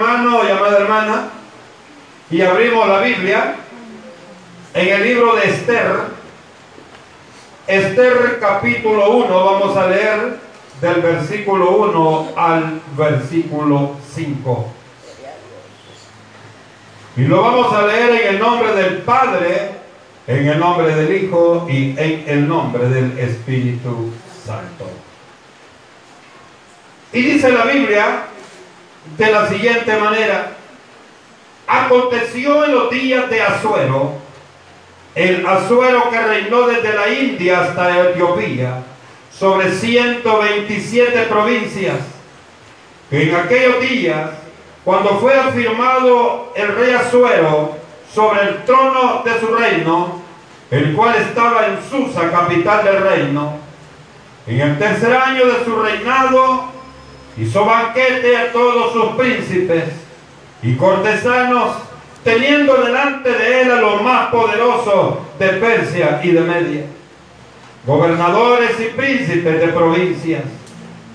hermano y amada hermana, y abrimos la Biblia en el libro de Esther, Esther capítulo 1, vamos a leer del versículo 1 al versículo 5. Y lo vamos a leer en el nombre del Padre, en el nombre del Hijo y en el nombre del Espíritu Santo. Y dice la Biblia de la siguiente manera, aconteció en los días de Azuero, el Azuero que reinó desde la India hasta Etiopía, sobre 127 provincias, en aquellos días, cuando fue afirmado el rey Azuero sobre el trono de su reino, el cual estaba en Susa, capital del reino, en el tercer año de su reinado, hizo banquete a todos sus príncipes y cortesanos, teniendo delante de él a los más poderosos de Persia y de Media, gobernadores y príncipes de provincias,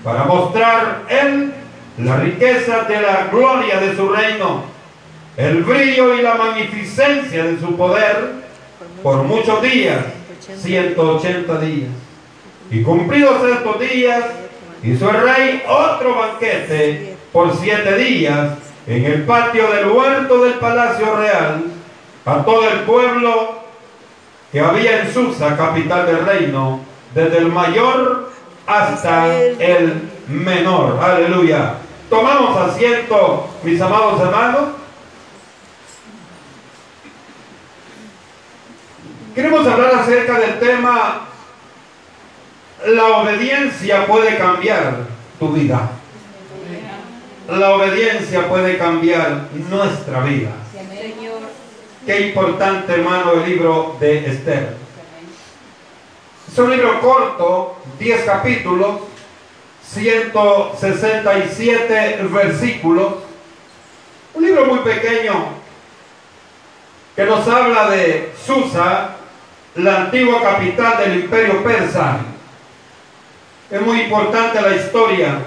para mostrar él la riqueza de la gloria de su reino, el brillo y la magnificencia de su poder por muchos días, 180 días. Y cumplidos estos días, hizo el rey otro banquete por siete días en el patio del huerto del palacio real a todo el pueblo que había en Susa, capital del reino, desde el mayor hasta el menor. Aleluya. Tomamos asiento, mis amados hermanos. Queremos hablar acerca del tema la obediencia puede cambiar tu vida. La obediencia puede cambiar nuestra vida. Qué importante, hermano, el libro de Esther. Es un libro corto, 10 capítulos, 167 versículos. Un libro muy pequeño que nos habla de Susa, la antigua capital del imperio persa es muy importante la historia.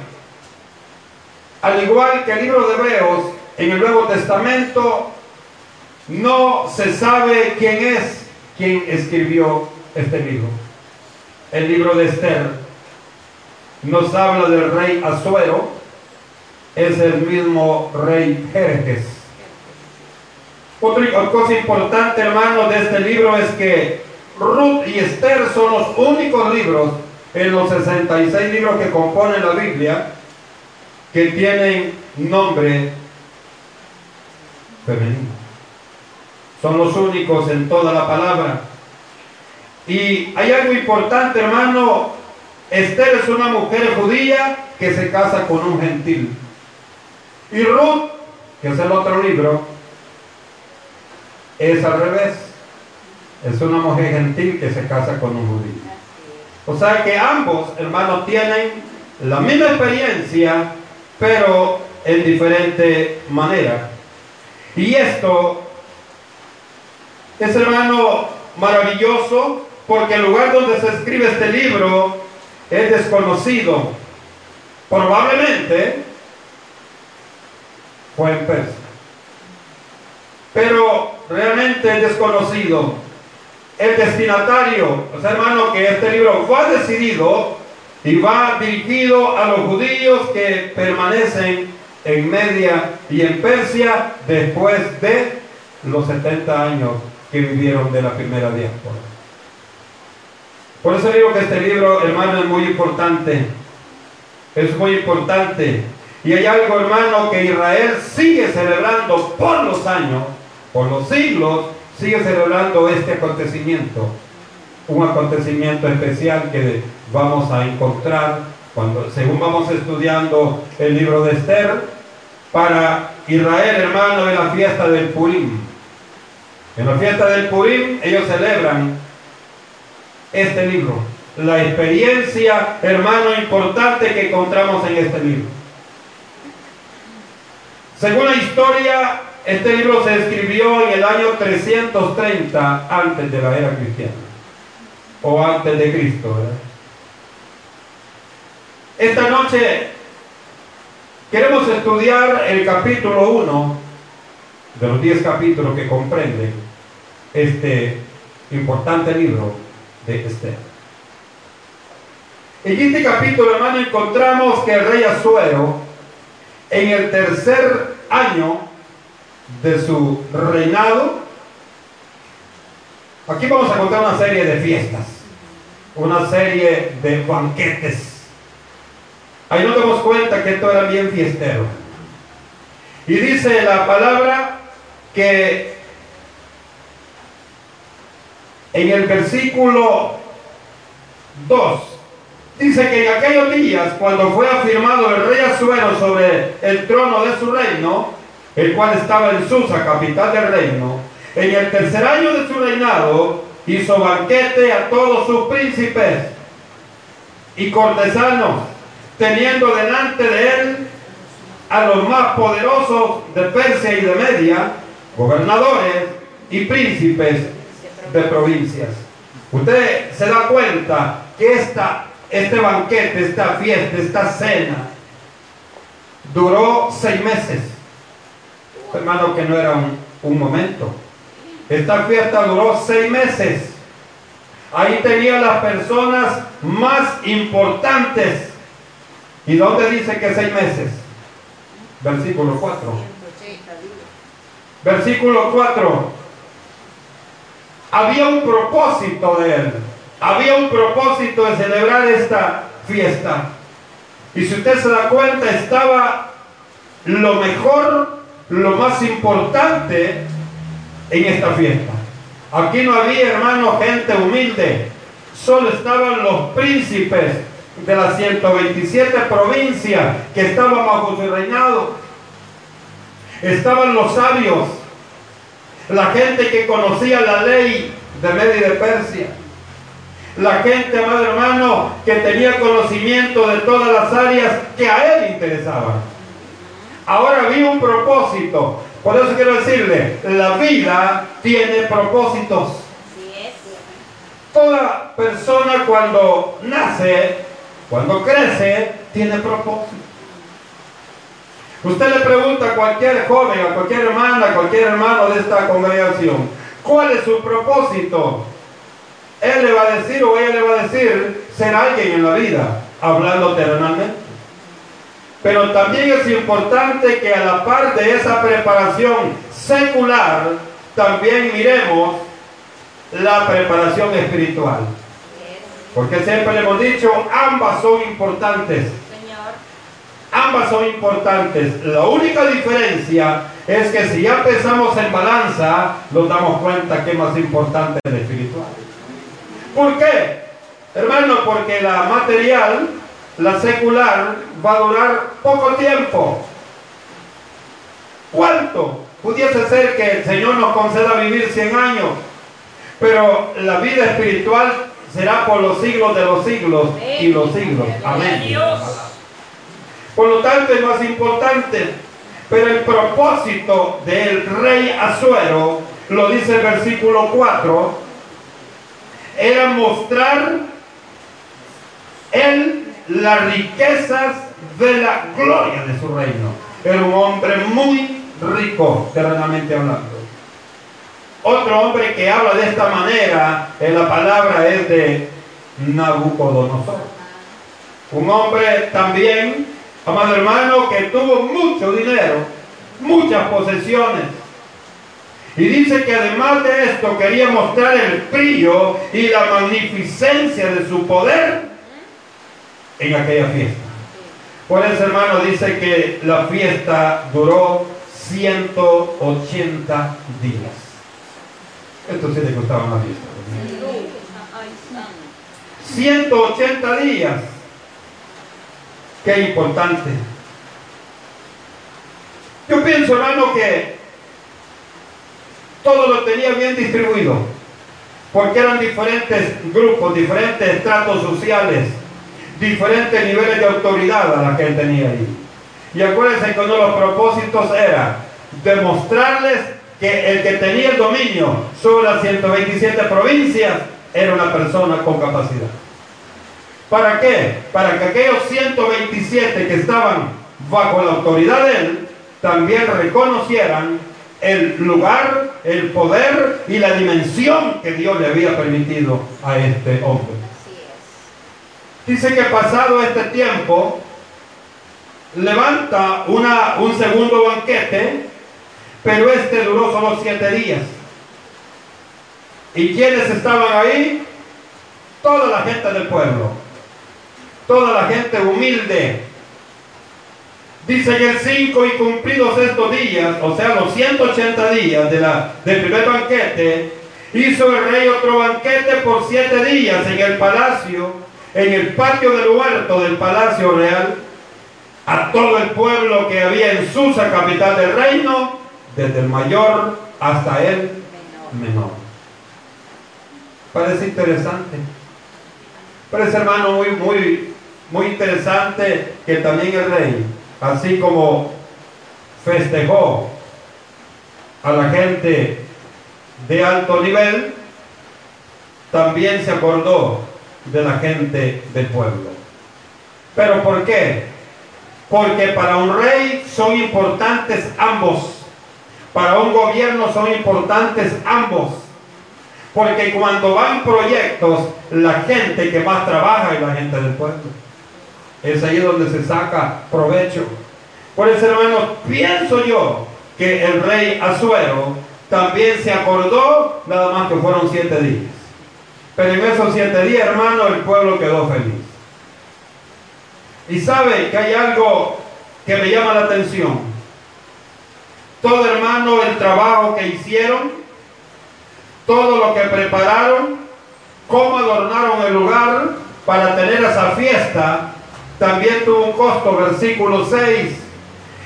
Al igual que el libro de Hebreos, en el Nuevo Testamento no se sabe quién es quien escribió este libro. El libro de Esther nos habla del rey Azuero, es el mismo rey Jerjes. Otra cosa importante, hermano, de este libro es que Ruth y Esther son los únicos libros en los 66 libros que componen la Biblia que tienen nombre femenino. Son los únicos en toda la palabra. Y hay algo importante, hermano. Esther es una mujer judía que se casa con un gentil. Y Ruth, que es el otro libro, es al revés. Es una mujer gentil que se casa con un judío. O sea que ambos, hermanos, tienen la misma experiencia, pero en diferente manera. Y esto es, hermano, maravilloso, porque el lugar donde se escribe este libro es desconocido. Probablemente fue en Persia. Pero realmente es desconocido el destinatario, o sea, hermano, que este libro fue decidido y va dirigido a los judíos que permanecen en Media y en Persia después de los 70 años que vivieron de la primera diáspora. Por eso digo que este libro, hermano, es muy importante. Es muy importante. Y hay algo, hermano, que Israel sigue celebrando por los años, por los siglos, sigue celebrando este acontecimiento, un acontecimiento especial que vamos a encontrar cuando, según vamos estudiando el libro de Esther, para Israel, hermano, en la fiesta del Purim. En la fiesta del Purim ellos celebran este libro, la experiencia, hermano, importante que encontramos en este libro. Según la historia, este libro se escribió en el año 330 antes de la era cristiana o antes de Cristo. Esta noche Queremos estudiar el capítulo 1 de los 10 capítulos que comprende este importante libro de Esther. En este capítulo, hermano, encontramos que el rey Azuero, en el tercer año de su reinado, aquí vamos a contar una serie de fiestas, una serie de banquetes. Ahí nos damos cuenta que esto era bien fiestero. Y dice la palabra que en el versículo 2 dice que en aquellos días, cuando fue afirmado el rey Azuero sobre el trono de su reino, el cual estaba en Susa, capital del reino, en el tercer año de su reinado, hizo banquete a todos sus príncipes y cortesanos, teniendo delante de él a los más poderosos de Persia y de Media, gobernadores y príncipes de provincias. Usted se da cuenta que esta, este banquete, esta fiesta, esta cena, duró seis meses. Hermano, que no era un, un momento. Esta fiesta duró seis meses. Ahí tenía las personas más importantes. ¿Y dónde dice que seis meses? Versículo 4. Versículo 4. Había un propósito de él. Había un propósito de celebrar esta fiesta. Y si usted se da cuenta, estaba lo mejor, lo más importante en esta fiesta. Aquí no había, hermano, gente humilde. Solo estaban los príncipes de las 127 provincias que estaban bajo su reinado. Estaban los sabios, la gente que conocía la ley de Media y de Persia. La gente, amado hermano, que tenía conocimiento de todas las áreas que a él interesaban. Ahora había un propósito. Por eso quiero decirle, la vida tiene propósitos. Toda persona cuando nace, cuando crece, tiene propósito. Usted le pregunta a cualquier joven, a cualquier hermana, a cualquier hermano de esta congregación, ¿cuál es su propósito? Él le va a decir o ella le va a decir ser alguien en la vida, hablando terrenalmente. Pero también es importante que a la par de esa preparación secular, también miremos la preparación espiritual. Porque siempre le hemos dicho, ambas son importantes. Ambas son importantes. La única diferencia es que si ya pensamos en balanza, nos damos cuenta que es más importante el espiritual. ¿Por qué? Hermano, porque la material, la secular, va a durar poco tiempo. ¿Cuánto? Pudiese ser que el Señor nos conceda vivir 100 años, pero la vida espiritual será por los siglos de los siglos y los siglos. Amén. Por lo tanto es más importante. Pero el propósito del rey Azuero, lo dice el versículo 4, era mostrar él las riquezas de la gloria de su reino. Era un hombre muy rico, terrenamente hablando. Otro hombre que habla de esta manera en la palabra es de Nabucodonosor. Un hombre también amado hermano, que tuvo mucho dinero, muchas posesiones. Y dice que además de esto quería mostrar el brillo y la magnificencia de su poder en aquella fiesta. Eso, hermano, dice que la fiesta duró 180 días. Esto sí le costaba una fiesta. 180 días. Qué importante. Yo pienso, hermano, que todo lo tenía bien distribuido, porque eran diferentes grupos, diferentes estratos sociales, diferentes niveles de autoridad a la que él tenía ahí. Y acuérdense que uno de los propósitos era demostrarles que el que tenía el dominio sobre las 127 provincias era una persona con capacidad. ¿Para qué? Para que aquellos 127 que estaban bajo la autoridad de él, también reconocieran el lugar, el poder y la dimensión que Dios le había permitido a este hombre. Dice que pasado este tiempo, levanta una, un segundo banquete, pero este duró solo siete días. ¿Y quiénes estaban ahí? Toda la gente del pueblo, toda la gente humilde. Dice que el 5 y cumplidos estos días, o sea, los 180 días de la, del primer banquete, hizo el rey otro banquete por siete días en el palacio, en el patio del huerto del palacio real, a todo el pueblo que había en Susa, capital del reino, desde el mayor hasta el menor. Parece interesante. Parece, hermano, muy, muy, muy interesante que también el rey, así como festejó a la gente de alto nivel, también se acordó de la gente del pueblo. ¿Pero por qué? Porque para un rey son importantes ambos. Para un gobierno son importantes ambos. Porque cuando van proyectos, la gente que más trabaja es la gente del pueblo. Es ahí donde se saca provecho. Por eso, hermanos, pienso yo que el rey Azuero también se acordó, nada más que fueron siete días. Pero en esos siete días, hermano, el pueblo quedó feliz. Y sabe que hay algo que me llama la atención. Todo, hermano, el trabajo que hicieron, todo lo que prepararon, cómo adornaron el lugar para tener esa fiesta, también tuvo un costo, versículo 6.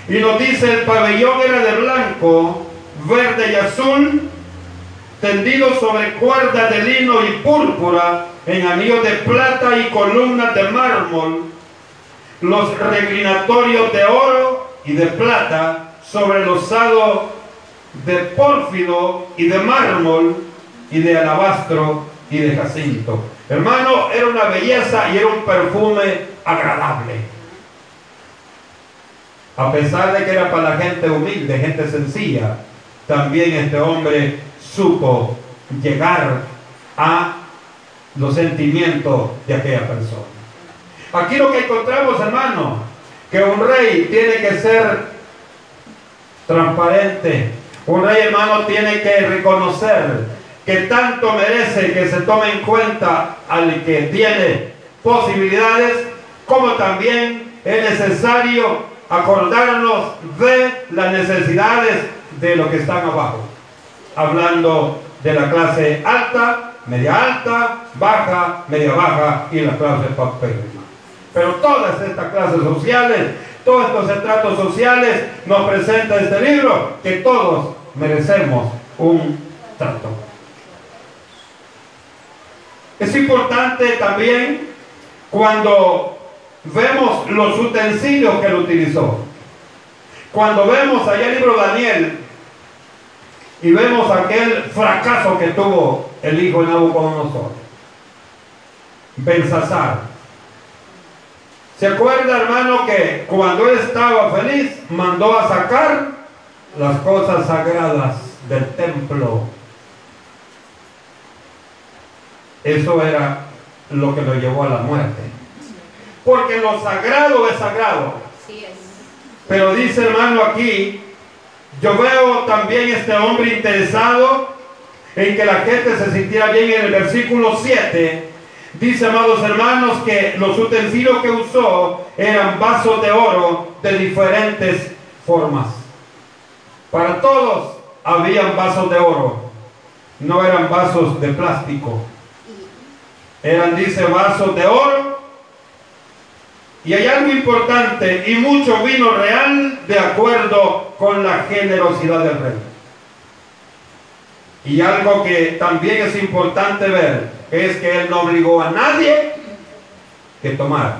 Y nos dice, el pabellón era de blanco, verde y azul, tendido sobre cuerdas de lino y púrpura, en anillos de plata y columnas de mármol, los reclinatorios de oro y de plata sobre el osado de pórfido y de mármol y de alabastro y de jacinto. Hermano, era una belleza y era un perfume agradable. A pesar de que era para la gente humilde, gente sencilla, también este hombre supo llegar a los sentimientos de aquella persona. Aquí lo que encontramos, hermano, que un rey tiene que ser transparente. Un rey, hermano, tiene que reconocer que tanto merece que se tome en cuenta al que tiene posibilidades, como también es necesario acordarnos de las necesidades de los que están abajo. Hablando de la clase alta, media alta, baja, media baja y la clase papel. Pero todas estas clases sociales, todos estos estratos sociales nos presenta este libro que todos merecemos un trato. Es importante también cuando vemos los utensilios que él utilizó. Cuando vemos allá el libro Daniel y vemos aquel fracaso que tuvo el hijo de Nabucodonosor, Belsasar, ¿Se acuerda, hermano, que cuando él estaba feliz, mandó a sacar las cosas sagradas del templo? Eso era lo que lo llevó a la muerte. Porque lo sagrado es sagrado. Pero dice, hermano, aquí, yo veo también este hombre interesado en que la gente se sintiera bien en el versículo 7 Dice, amados hermanos, que los utensilios que usó eran vasos de oro de diferentes formas. Para todos habían vasos de oro, no eran vasos de plástico. Eran, dice, vasos de oro. Y hay algo importante, y mucho vino real de acuerdo con la generosidad del rey. Y algo que también es importante ver es que él no obligó a nadie que tomara.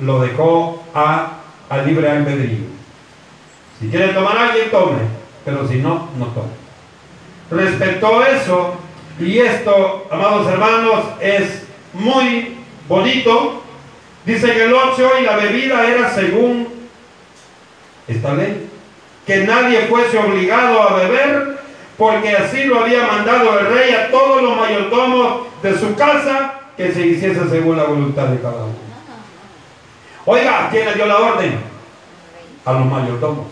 Lo dejó a, a libre albedrío. Si quiere tomar alguien, tome, pero si no, no tome. Respetó eso y esto, amados hermanos, es muy bonito. Dice que el 8 y la bebida era según esta ley. Que nadie fuese obligado a beber, porque así lo había mandado el rey a todos los mayordomos de su casa, que se hiciese según la voluntad de cada uno. Oiga, ¿quién le dio la orden? A los mayordomos.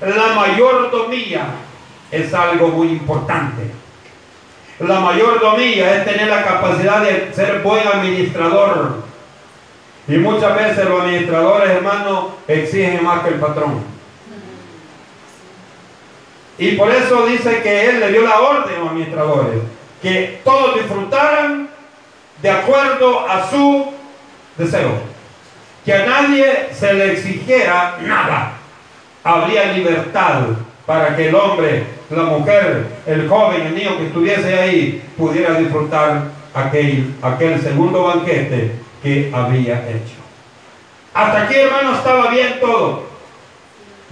La mayordomía es algo muy importante. La mayordomía es tener la capacidad de ser buen administrador. Y muchas veces los administradores, hermanos, exigen más que el patrón. Y por eso dice que él le dio la orden a los administradores, que todos disfrutaran de acuerdo a su deseo. Que a nadie se le exigiera nada. Habría libertad para que el hombre, la mujer, el joven, el niño que estuviese ahí pudiera disfrutar aquel, aquel segundo banquete que había hecho. Hasta aquí, hermano, estaba bien todo.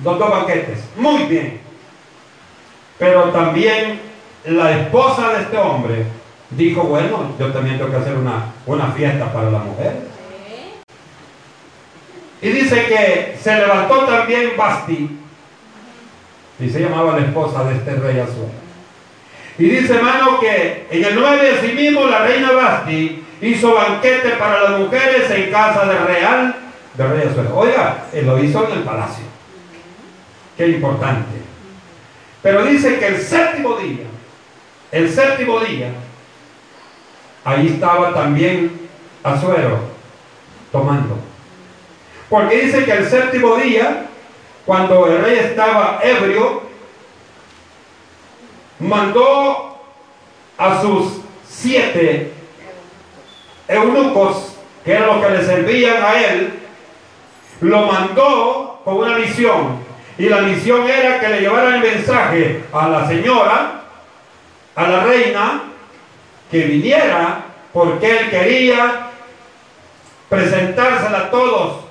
Los dos banquetes, muy bien. Pero también la esposa de este hombre dijo, bueno, yo también tengo que hacer una, una fiesta para la mujer. Y dice que se levantó también Basti, y se llamaba la esposa de este rey Azuero. Y dice, hermano, que en el 9 así mismo la reina Basti hizo banquete para las mujeres en casa de real de rey Azuero. Oiga, él lo hizo en el palacio. Qué importante. Pero dice que el séptimo día, el séptimo día, ahí estaba también Azuero tomando. Porque dice que el séptimo día cuando el rey estaba ebrio, mandó a sus siete eunucos, que eran los que le servían a él, lo mandó con una misión. Y la misión era que le llevaran el mensaje a la señora, a la reina, que viniera porque él quería presentársela a todos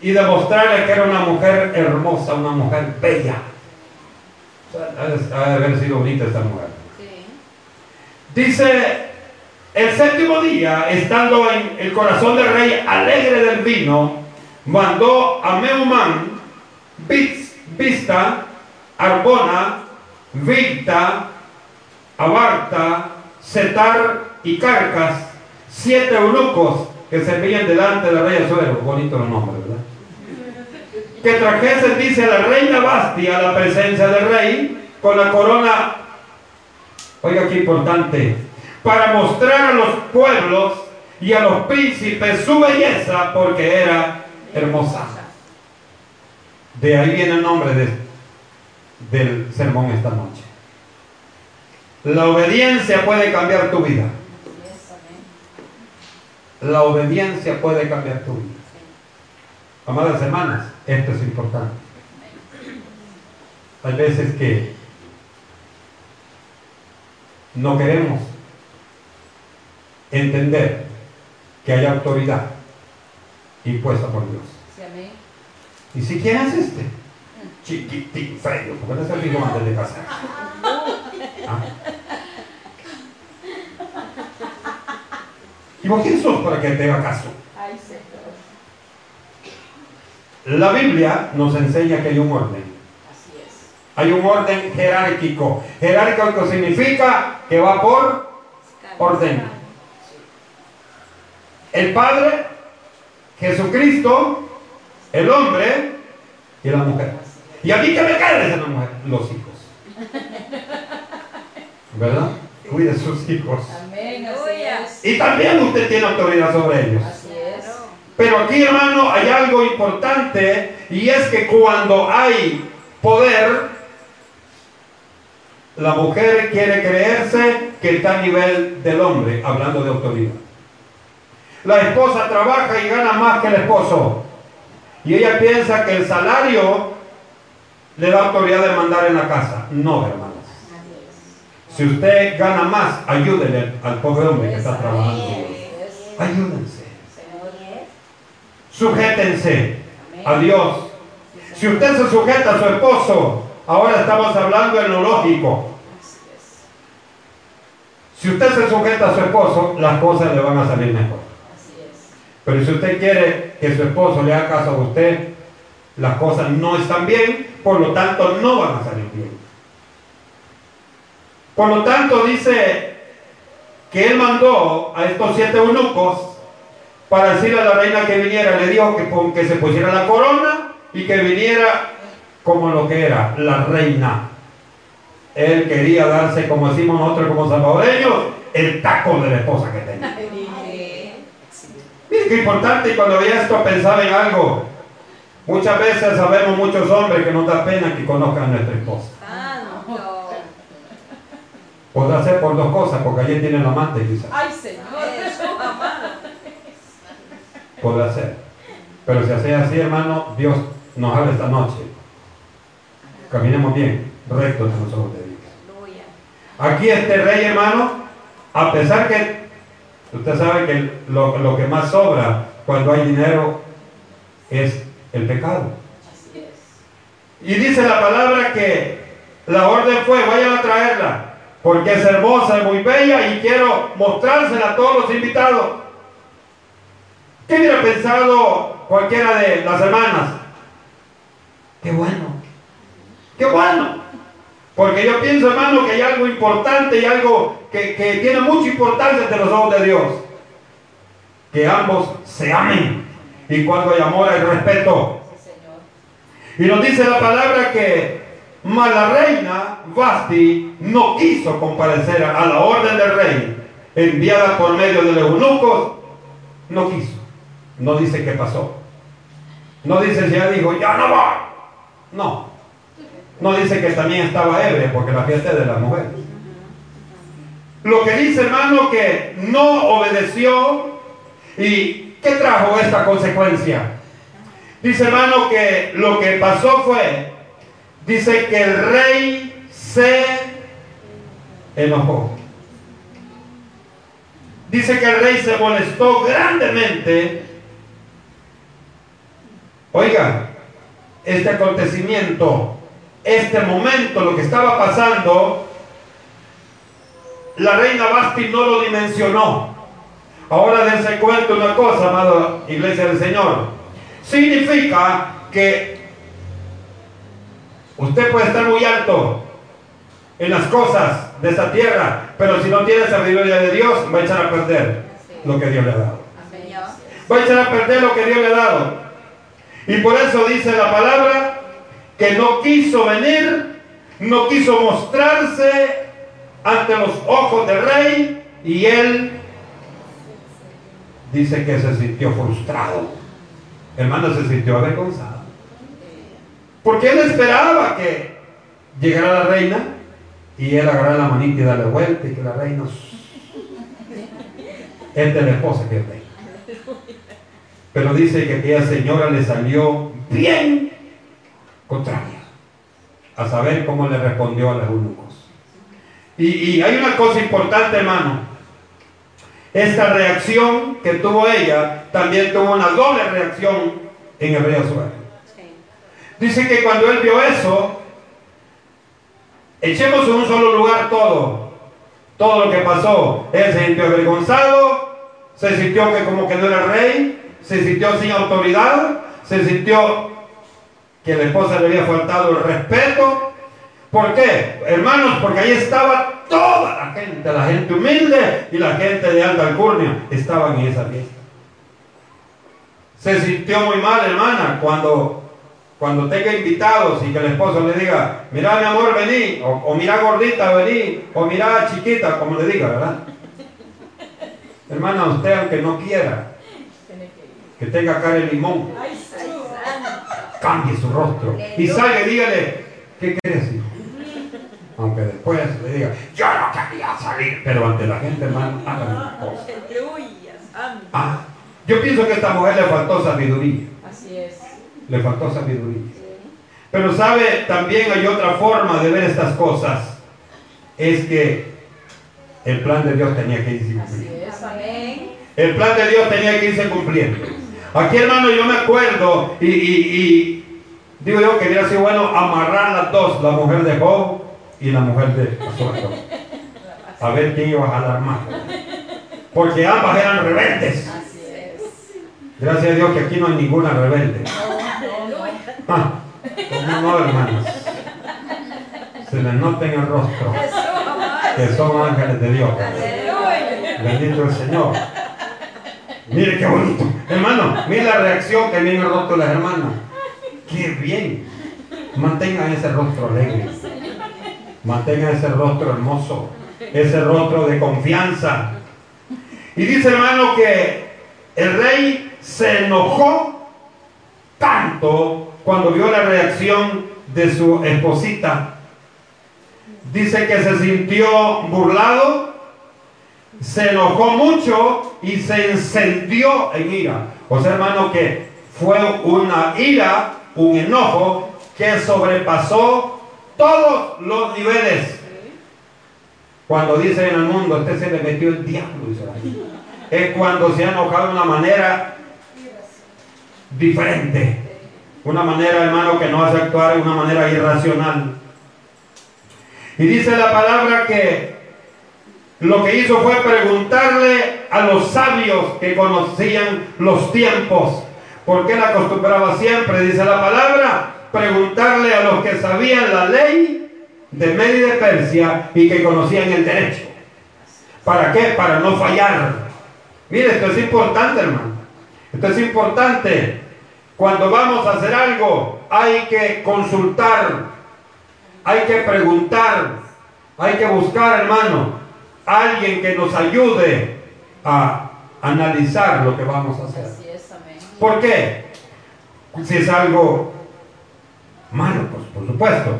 y demostrarle que era una mujer hermosa, una mujer bella. ha de haber sido bonita esta mujer. Dice, el séptimo día, estando en el corazón del rey alegre del vino, mandó a Meumán, Vista, Arbona, Victa, Abarta, Setar y Carcas, siete eunucos que servían delante del rey Azuero. Bonito los nombres, ¿verdad? que trajese, dice la reina Bastia, a la presencia del rey con la corona, oiga qué importante, para mostrar a los pueblos y a los príncipes su belleza porque era hermosa. De ahí viene el nombre del sermón esta noche. La obediencia puede cambiar tu vida. La obediencia puede cambiar tu vida. Amadas hermanas, esto es importante. Hay veces que no queremos entender que hay autoridad impuesta por Dios. ¿Y si quién es este? Chiquitín, feo, porque no es el hijo antes de casarse. ¿Ah? ¿Y vos quién sos para que te haga caso? La Biblia nos enseña que hay un orden. Así es. Hay un orden jerárquico. Jerárquico significa que va por orden. El Padre, Jesucristo, el hombre y la mujer. Y a mí que me cae esa mujer, los hijos. ¿Verdad? Cuide sus hijos. Amén, Y también usted tiene autoridad sobre ellos. Pero aquí, hermano, hay algo importante y es que cuando hay poder, la mujer quiere creerse que está a nivel del hombre, hablando de autoridad. La esposa trabaja y gana más que el esposo. Y ella piensa que el salario le da autoridad de mandar en la casa. No, hermanos. Si usted gana más, ayúdele al pobre hombre que está trabajando. Ayúdense. Sujétense a Dios. Si usted se sujeta a su esposo, ahora estamos hablando en lo lógico. Si usted se sujeta a su esposo, las cosas le van a salir mejor. Pero si usted quiere que su esposo le haga caso a usted, las cosas no están bien, por lo tanto no van a salir bien. Por lo tanto dice que él mandó a estos siete eunucos para decirle a la reina que viniera, le dijo que, se pusiera la corona y que viniera como lo que era, la reina. Él quería darse, como decimos nosotros como salvadoreños, el taco de la esposa que tenía. Importante, y cuando veía esto pensaba en algo. Muchas veces sabemos muchos hombres que nos da pena que conozcan a nuestra esposa. Podrá ser por dos cosas, porque allí tienen la amante quizás. Ay, Señor. Podrá ser. Pero si hace así, hermano, Dios nos habla esta noche. Caminemos bien, rectos en los ojos de Dios. Aquí este rey, hermano, a pesar que usted sabe que lo, que más sobra cuando hay dinero es el pecado. Y dice la palabra que la orden fue, vayan a traerla porque es hermosa, es muy bella y quiero mostrársela a todos los invitados. ¿Qué hubiera pensado cualquiera de las hermanas? Qué bueno, qué bueno. Porque yo pienso, hermano, que hay algo importante y algo que, tiene mucha importancia entre los ojos de Dios. Que ambos se amen. Y cuando hay amor hay respeto. Y nos dice la palabra que mas la reina Basti no quiso comparecer a la orden del rey enviada por medio de los eunucos. No quiso. No dice qué pasó. No dice si ella dijo, ya no va. No. No dice que también estaba ebria porque la fiesta es de las mujeres. Lo que dice hermano que no obedeció y ¿qué trajo esta consecuencia? Dice hermano que lo que pasó fue dice que el rey se enojó. Dice que el rey se molestó grandemente. Oiga, este acontecimiento, este momento, lo que estaba pasando, la reina Basti no lo dimensionó. Ahora dense cuenta una cosa, amado iglesia del Señor. Significa que Usted puede estar muy alto en las cosas de esta tierra, pero si no tiene sabiduría de Dios, va a echar a perder lo que Dios le ha dado. Va a echar a perder lo que Dios le ha dado. Y por eso dice la palabra que no quiso venir, no quiso mostrarse ante los ojos del rey y él dice que se sintió frustrado. Hermano, se sintió avergonzado. Porque él esperaba que llegara la reina y él agarrara la manita y darle vuelta y que la reina es de la esposa que es reina. Pero dice que aquella señora le salió bien contraria a saber cómo le respondió a los eunucos. Y, hay una cosa importante, hermano. Esta reacción que tuvo ella también tuvo una doble reacción en rey Azuero. Dice que cuando él vio eso, echemos en un solo lugar todo, todo lo que pasó. Él se sintió avergonzado, se sintió que como que no era rey, se sintió sin autoridad, se sintió que la esposa le había faltado el respeto. ¿Por qué? Hermanos, porque ahí estaba toda la gente, la gente humilde y la gente de alta alcurnia, estaban en esa fiesta. Se sintió muy mal, hermana, cuando cuando tenga invitados y que el esposo le diga, mira mi amor, vení, o, mira gordita, vení, o mira chiquita, como le diga, ¿verdad? Hermana, usted aunque no quiera que tenga cara de limón, cambie su rostro y salga y dígale, ¿qué quieres decir? Aunque después le diga, yo no quería salir, pero ante la gente, hermano, haga una cosa. Ah, yo pienso que a esta mujer le faltó sabiduría le faltó sabiduría. Pero sabe, también hay otra forma de ver estas cosas. Es que el plan de Dios tenía que irse cumpliendo. El plan de Dios tenía que irse cumpliendo. Aquí, hermano, yo me acuerdo y, digo yo que hubiera sido bueno amarrar las dos, la mujer de Job y la mujer de Azuero. A ver quién iba a jalar más. Porque ambas eran rebeldes. Gracias a Dios que aquí no hay ninguna rebelde. Ah, ¿cómo no, hermanos? Se les nota en el rostro que son ángeles de Dios. Bendito el Señor. Mire qué bonito. Hermano, mire la reacción que viene el rostro de las hermanas. Qué bien. Mantengan ese rostro alegre. Mantengan ese rostro hermoso. Ese rostro de confianza. Y dice hermano que el rey se enojó tanto cuando vio la reacción de su esposita. Dice que se sintió burlado, se enojó mucho y se encendió en ira. O sea, hermano, que fue una ira, un enojo que sobrepasó todos los niveles. Cuando dice en el mundo, este se le metió el diablo, es cuando se ha enojado de una manera diferente. Una manera, hermano, que no hace actuar de una manera irracional. Y dice la palabra que lo que hizo fue preguntarle a los sabios que conocían los tiempos, porque él acostumbraba siempre, dice la palabra, preguntarle a los que sabían la ley de Media y de Persia y que conocían el derecho. ¿Para qué? Para no fallar. Mire, esto es importante, hermano. Esto es importante. Cuando vamos a hacer algo, hay que consultar hay que preguntar, hay que buscar, hermano, alguien que nos ayude a analizar lo que vamos a hacer. ¿Por qué? Si es algo malo, pues por supuesto.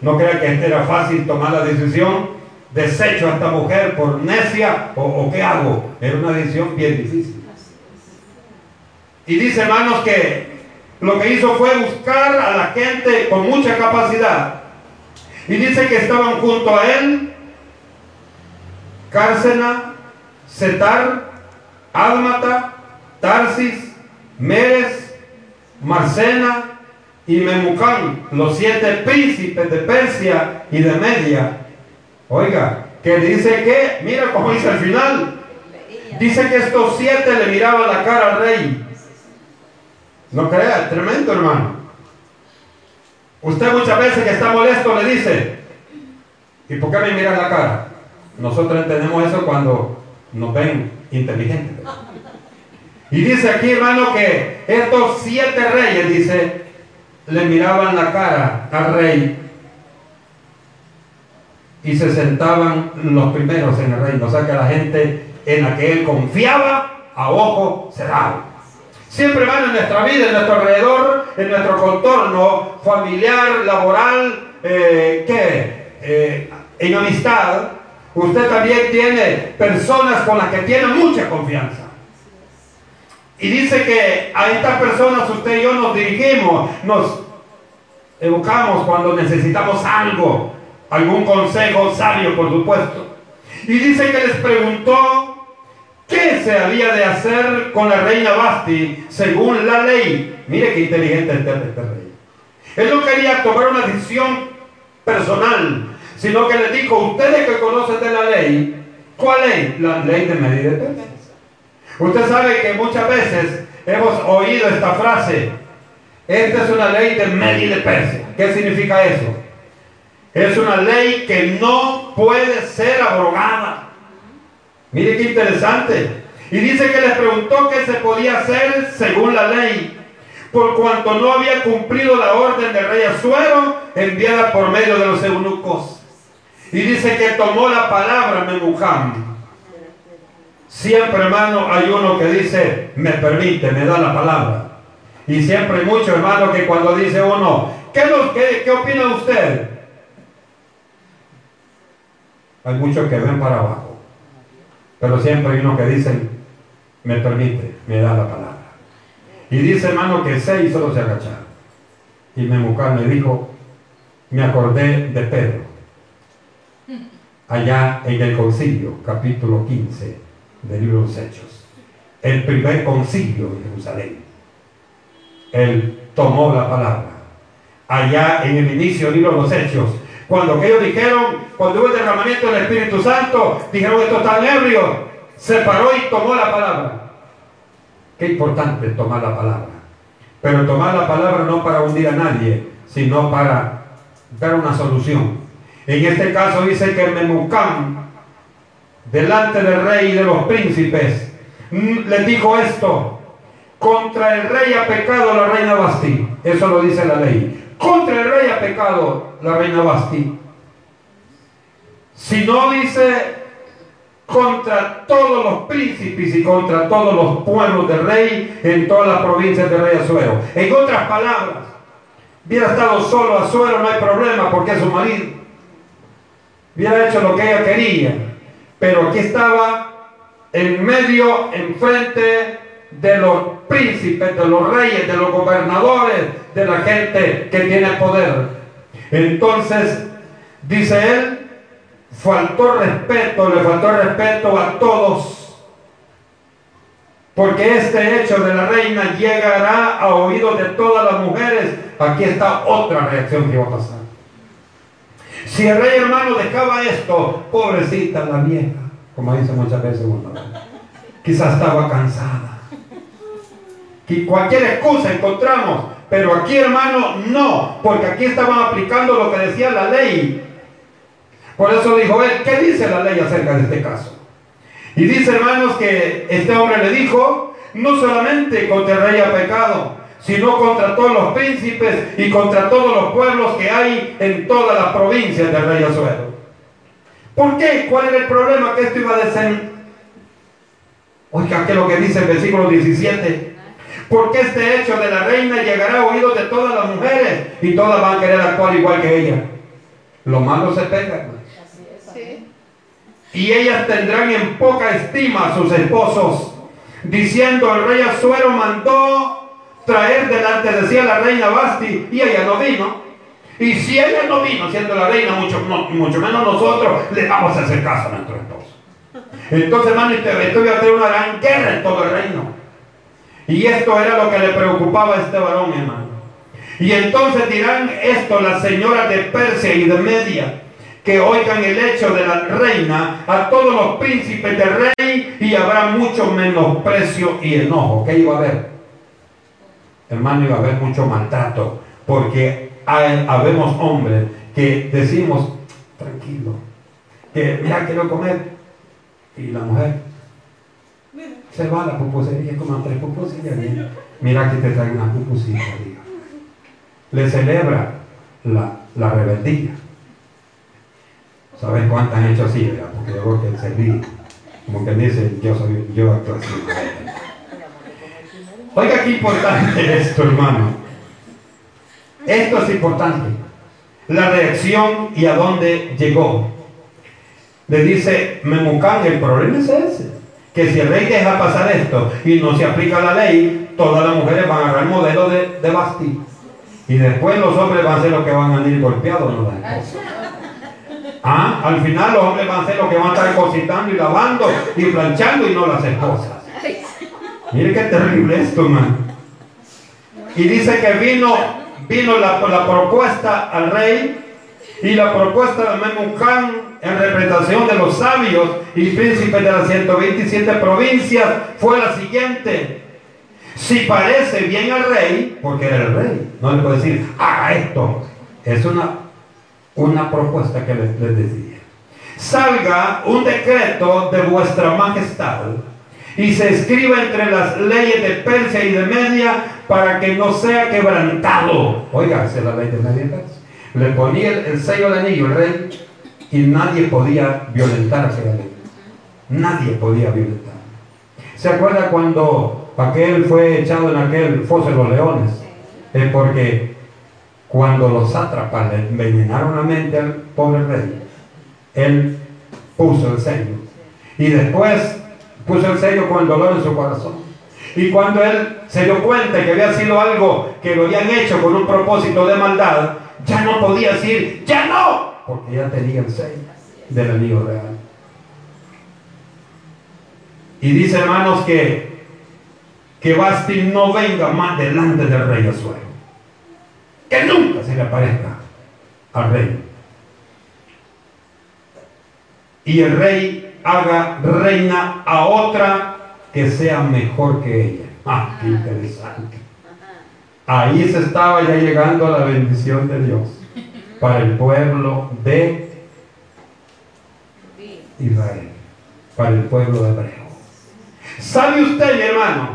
No crea que era fácil tomar la decisión, desecho a esta mujer por necia o, o qué hago. Era una decisión bien difícil. Y dice, hermanos, que lo que hizo fue buscar a la gente con mucha capacidad y dice que estaban junto a él Cárcena, Setar, Álmata, Tarsis, Meres, Marcena y Memucán, los siete príncipes de Persia y de Media. Oiga, que dice que, mira cómo dice al final, dice que estos siete le miraban la cara al rey. No crea, tremendo hermano. Usted muchas veces que está molesto le dice, ¿y por qué me miran la cara? Nosotros entendemos eso cuando nos ven inteligentes. Y dice aquí, hermano, que estos siete reyes, dice, le miraban la cara al rey y se sentaban los primeros en el reino. O sea que la gente en la que él confiaba a ojo cerrado. Siempre van en nuestra vida, en nuestro alrededor, en nuestro contorno familiar, laboral, eh, ¿qué? Eh, en amistad. Usted también tiene personas con las que tiene mucha confianza. Y dice que a estas personas usted y yo nos dirigimos, nos educamos cuando necesitamos algo, algún consejo sabio, por supuesto. Y dice que les preguntó ¿Qué se había de hacer con la reina Basti según la ley? Mire qué inteligente este, este rey. Él no quería tomar una decisión personal, sino que le dijo, ustedes que conocen de la ley, ¿cuál ley? La ley de medida de Usted sabe que muchas veces hemos oído esta frase, esta es una ley de medida de Persia. ¿Qué significa eso? Es una ley que no puede ser abrogada. Mire qué interesante. Y dice que les preguntó qué se podía hacer según la ley, por cuanto no había cumplido la orden del rey Azuero enviada por medio de los eunucos. Y dice que tomó la palabra Memujam. Siempre, hermano, hay uno que dice, me permite, me da la palabra. Y siempre hay muchos, hermano, que cuando dice uno, ¿qué, opina usted? Hay muchos que ven para abajo. Pero siempre hay uno que dice, me permite, me da la palabra. Y dice hermano que seis solo se agacharon. Y Memucán me dijo, me acordé de Pedro, allá en el concilio, capítulo 15 del libro de los Hechos. El primer concilio de Jerusalén. Él tomó la palabra. Allá en el inicio del libro de los Hechos, cuando ellos dijeron, cuando hubo el derramamiento del Espíritu Santo, dijeron esto está ebrio. Se paró y tomó la palabra. Qué importante tomar la palabra. Pero tomar la palabra no para hundir a nadie, sino para dar una solución. En este caso dice que Memucán, delante del rey y de los príncipes, mm, le dijo esto, contra el rey ha pecado la reina Basti. Eso lo dice la ley. Contra el rey ha pecado la reina Basti. Si no dice contra todos los príncipes y contra todos los pueblos del rey en todas las provincias del rey Azuero. En otras palabras, hubiera estado solo Azuero, no hay problema porque es su marido. Hubiera hecho lo que ella quería. Pero aquí estaba en medio, enfrente de los príncipes, de los reyes, de los gobernadores, de la gente que tiene poder. Entonces, dice él, faltó respeto, le faltó respeto a todos. Porque este hecho de la reina llegará a oídos de todas las mujeres. Aquí está otra reacción que va a pasar. Si el rey hermano dejaba esto, pobrecita la vieja, como dice muchas veces quizás estaba cansada. Y cualquier excusa encontramos, pero aquí hermano no, porque aquí estaban aplicando lo que decía la ley. Por eso dijo él, ¿qué dice la ley acerca de este caso? Y dice, hermanos, que este hombre le dijo, no solamente contra el rey ha pecado, sino contra todos los príncipes y contra todos los pueblos que hay en todas las provincias del rey Azuero. ¿Por qué? ¿Cuál era el problema que esto iba a decir? Oiga, ¿qué es lo que dice el versículo 17? Porque este hecho de la reina llegará a oídos de todas las mujeres y todas van a querer actuar igual que ella. Lo malo se pega. Y ellas tendrán en poca estima a sus esposos, diciendo el rey Azuero mandó traer delante de sí a la reina Basti y ella no vino. Y si ella no vino siendo la reina, mucho, mucho menos nosotros le vamos a hacer caso a nuestro esposo. Entonces, hermano, esto voy a tener una gran guerra en todo el reino. Y esto era lo que le preocupaba a este varón, hermano. Y entonces dirán esto las señoras de Persia y de Media que oigan el hecho de la reina a todos los príncipes del rey y habrá mucho menosprecio y enojo. ¿Qué iba a haber? Hermano, iba a haber mucho maltrato, porque hay, habemos hombres que decimos, tranquilo, que mira, quiero comer, y la mujer se va a la pupusería, como tres pupusillas, mira que te traen una pupusita, le celebra la, la rebeldía. ¿Sabes cuántas han hecho así? Porque yo creo que el servir, como que dice, yo soy, yo actúo así. Oiga, qué importante esto, hermano. Esto es importante. La reacción y a dónde llegó. Le dice Memucán, el problema es ese. Que si el rey deja pasar esto y no se aplica la ley, todas las mujeres van a agarrar el modelo de, de Basti. Y después los hombres van a ser los que van a ir golpeados, ¿no? ¿Ah? Al final los hombres van a ser los que van a estar cositando y lavando y planchando y no las esposas. Mire qué terrible esto, man. Y dice que vino, vino la, la propuesta al rey y la propuesta de Memucán en representación de los sabios y príncipes de las 127 provincias fue la siguiente. Si parece bien al rey, porque era el rey, no le puede decir, haga esto. Es una una propuesta que les, decía. Salga un decreto de vuestra majestad y se escriba entre las leyes de Persia y de Media para que no sea quebrantado. Oiga, es la ley de Media. Le ponía el, sello de anillo el rey y nadie podía violentar aquella ley. Nadie podía violentar. ¿Se acuerda cuando aquel fue echado en aquel foso de los leones? Es porque cuando los sátrapas le envenenaron la mente al pobre rey, él puso el sello. Y después puso el sello con el dolor en su corazón. Y cuando él se dio cuenta que había sido algo que lo habían hecho con un propósito de maldad, ya no podía decir, ya no, porque ya tenía el sello del amigo real. Y dice hermanos que, que Basti no venga más delante del rey Azuero que nunca se le aparezca al rey. Y el rey haga reina a otra que sea mejor que ella. Ah, qué interesante. Ahí se estaba ya llegando a la bendición de Dios para el pueblo de Israel, para el pueblo hebreo. ¿Sabe usted, mi hermano,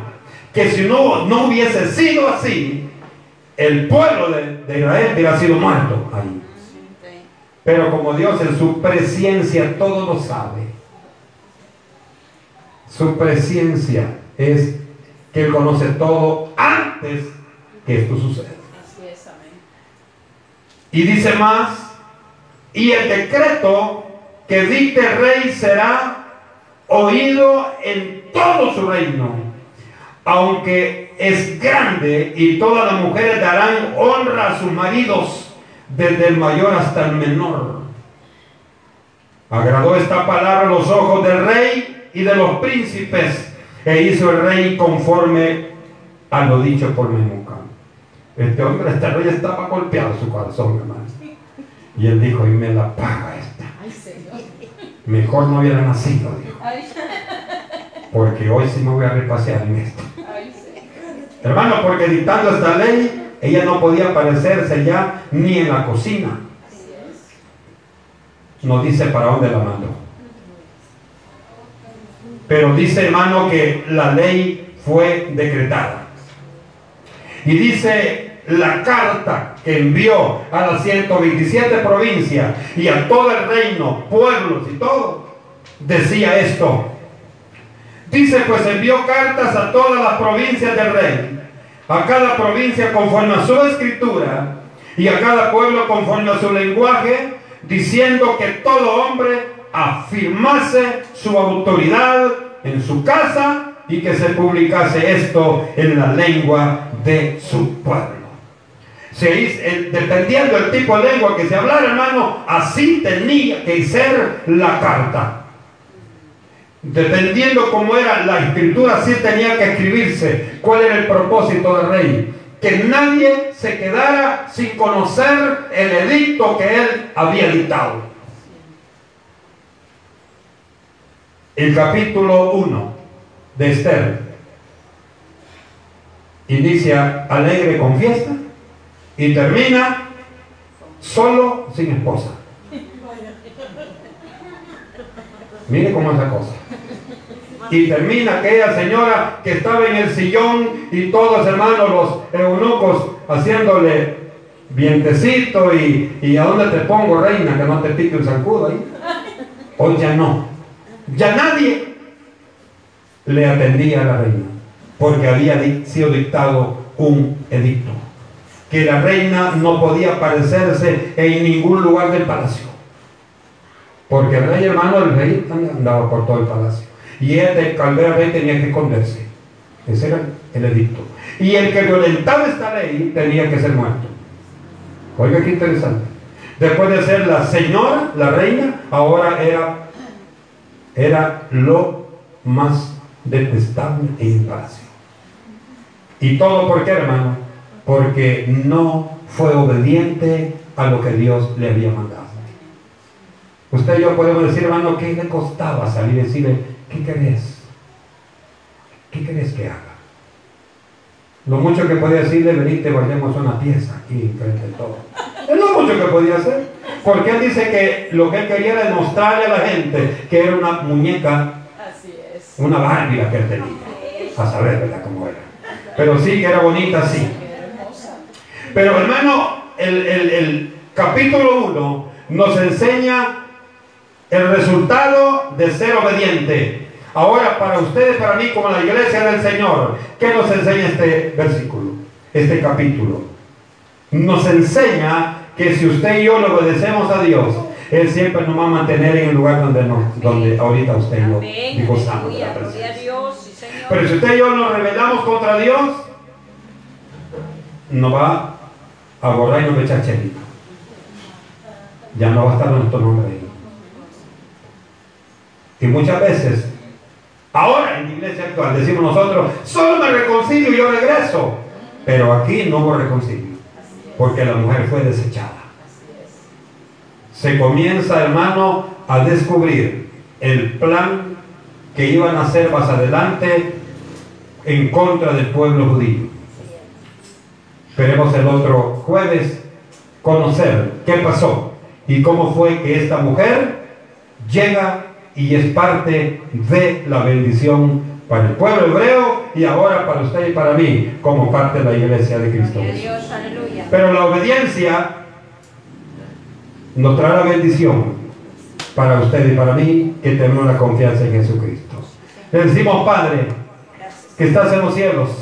que si no, no hubiese sido así, el pueblo de, de Israel hubiera sido muerto ahí? Pero como Dios en su presencia todo lo sabe, su presencia es que Él conoce todo antes que esto suceda. Y dice más, y el decreto que dicte el rey será oído en todo su reino, aunque es grande y todas las mujeres darán honra a sus maridos desde el mayor hasta el menor. Agradó esta palabra a los ojos del rey y de los príncipes, e hizo el rey conforme a lo dicho por Memucan. Este hombre, este rey estaba golpeado su corazón, hermano. Y él dijo, y me la paga esta. Mejor no hubiera nacido, dijo. Porque hoy sí me voy a repasear en esto. Hermano, porque dictando esta ley, ella no podía aparecerse ya ni en la cocina. No dice para dónde la mandó. Pero dice hermano que la ley fue decretada. Y dice la carta que envió a las 127 provincias y a todo el reino, pueblos y todo, decía esto. Dice pues envió cartas a todas las provincias del rey a cada provincia conforme a su escritura y a cada pueblo conforme a su lenguaje, diciendo que todo hombre afirmase su autoridad en su casa y que se publicase esto en la lengua de su pueblo. Dependiendo del tipo de lengua que se hablara, hermano, así tenía que ser la carta. Dependiendo cómo era la escritura, sí tenía que escribirse cuál era el propósito del rey. Que nadie se quedara sin conocer el edicto que él había dictado. El capítulo 1 de Esther inicia alegre con fiesta y termina solo sin esposa. Mire cómo es la cosa. Y termina aquella señora que estaba en el sillón y todos hermanos los eunucos haciéndole vientecito y, y a dónde te pongo reina que no te pique un zancudo ahí. Hoy ya no. Ya nadie le atendía a la reina porque había sido dictado un edicto que la reina no podía aparecerse en ningún lugar del palacio porque el rey hermano del rey andaba por todo el palacio y el de Caldera Rey tenía que esconderse. Ese era el edicto. Y el que violentaba esta ley tenía que ser muerto. Oiga qué interesante. Después de ser la señora, la reina, ahora era, era lo más detestable en palacio. ¿Y todo por qué, hermano? Porque no fue obediente a lo que Dios le había mandado. Usted y yo podemos decir, hermano, ¿qué le costaba salir y decirle, ¿qué querés? ¿Qué querés que haga? Lo mucho que podía decirle, venite, guardemos una pieza aquí frente de todo. Es lo mucho que podía hacer. Porque él dice que lo que él quería era demostrarle a la gente que era una muñeca, una Barbie que él tenía. A saber, ¿verdad? Cómo era. Pero sí, que era bonita, sí. Pero hermano, el, el capítulo 1 nos enseña el resultado de ser obediente. Ahora, para ustedes, para mí, como la iglesia del Señor, ¿qué nos enseña este versículo, este capítulo? Nos enseña que si usted y yo le obedecemos a Dios, Él siempre nos va a mantener en el lugar donde, donde ahorita usted y yo gozamos de la presencia. Pero si usted y yo nos rebelamos contra Dios, nos va a borrar y nos va a echar chelito. Ya no va a estar nuestro nombre ahí. Y muchas veces, ahora en la iglesia actual, decimos nosotros, solo me reconcilio y yo regreso. Pero aquí no hubo reconcilio, porque la mujer fue desechada. Se comienza, hermano, a descubrir el plan que iban a hacer más adelante en contra del pueblo judío. Esperemos el otro jueves conocer qué pasó y cómo fue que esta mujer llega y es parte de la bendición para el pueblo hebreo y ahora para usted y para mí como parte de la iglesia de Cristo. Pero la obediencia nos traerá bendición para usted y para mí que tenemos la confianza en Jesucristo. Le decimos, Padre, que estás en los cielos.